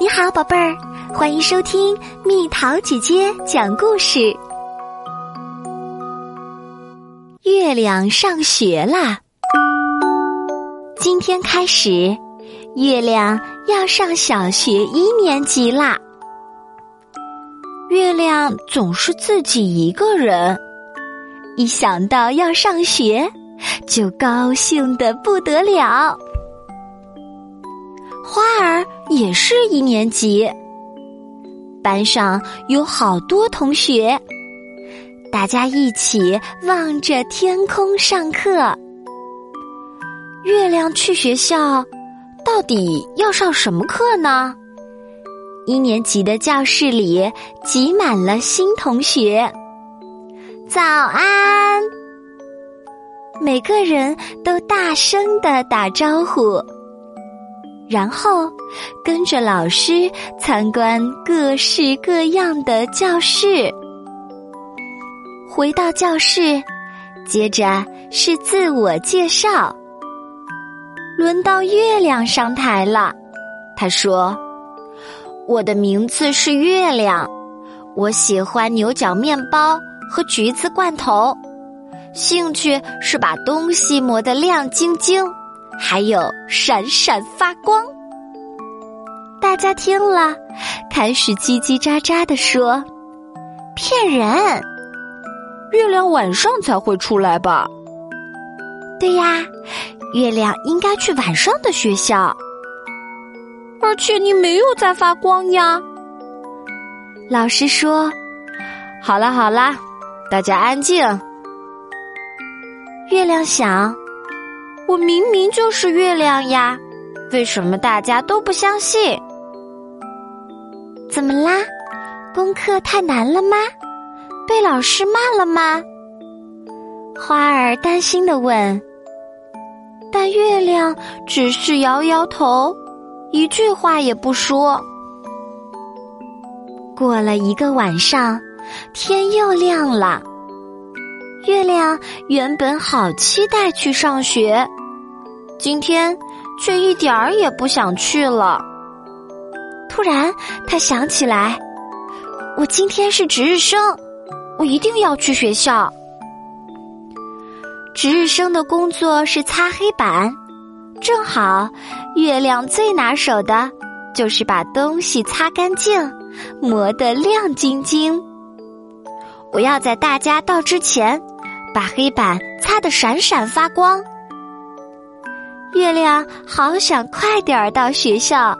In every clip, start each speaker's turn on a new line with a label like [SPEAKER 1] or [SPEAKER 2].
[SPEAKER 1] 你好，宝贝儿，欢迎收听蜜桃姐姐讲故事。月亮上学啦！今天开始，月亮要上小学一年级啦。月亮总是自己一个人，一想到要上学，就高兴的不得了。花儿也是一年级，班上有好多同学，大家一起望着天空上课。月亮去学校，到底要上什么课呢？一年级的教室里挤满了新同学。早安！每个人都大声的打招呼。然后，跟着老师参观各式各样的教室。回到教室，接着是自我介绍。轮到月亮上台了，他说：“我的名字是月亮，我喜欢牛角面包和橘子罐头，兴趣是把东西磨得亮晶晶。”还有闪闪发光，大家听了，开始叽叽喳喳的说：“骗人！
[SPEAKER 2] 月亮晚上才会出来吧？”“
[SPEAKER 1] 对呀，月亮应该去晚上的学校。”“
[SPEAKER 2] 而且你没有在发光呀。”
[SPEAKER 1] 老师说：“
[SPEAKER 2] 好了好了，大家安静。”
[SPEAKER 1] 月亮想。我明明就是月亮呀，为什么大家都不相信？怎么啦？功课太难了吗？被老师骂了吗？花儿担心的问。但月亮只是摇摇头，一句话也不说。过了一个晚上，天又亮了。月亮原本好期待去上学，今天却一点儿也不想去了。突然，他想起来，我今天是值日生，我一定要去学校。值日生的工作是擦黑板，正好月亮最拿手的就是把东西擦干净，磨得亮晶晶。我要在大家到之前。把黑板擦得闪闪发光。月亮好想快点儿到学校，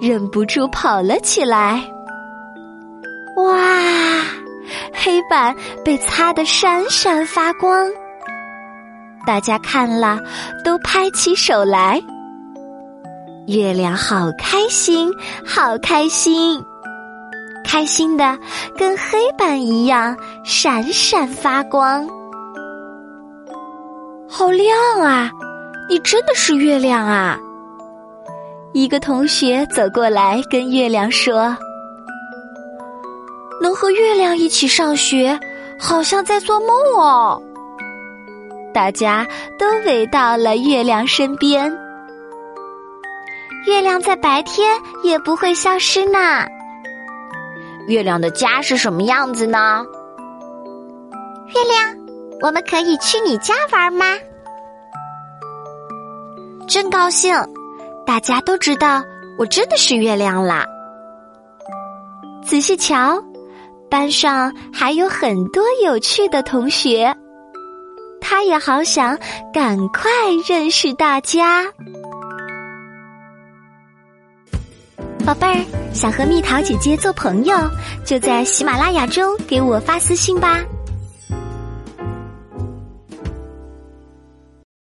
[SPEAKER 1] 忍不住跑了起来。哇，黑板被擦得闪闪发光，大家看了都拍起手来。月亮好开心，好开心，开心的跟黑板一样闪闪发光。好亮啊！你真的是月亮啊！一个同学走过来跟月亮说：“能和月亮一起上学，好像在做梦哦。”大家都围到了月亮身边。月亮在白天也不会消失呢。
[SPEAKER 2] 月亮的家是什么样子呢？
[SPEAKER 1] 月亮。我们可以去你家玩吗？真高兴！大家都知道我真的是月亮啦。仔细瞧，班上还有很多有趣的同学，他也好想赶快认识大家。宝贝儿，想和蜜桃姐姐做朋友，就在喜马拉雅中给我发私信吧。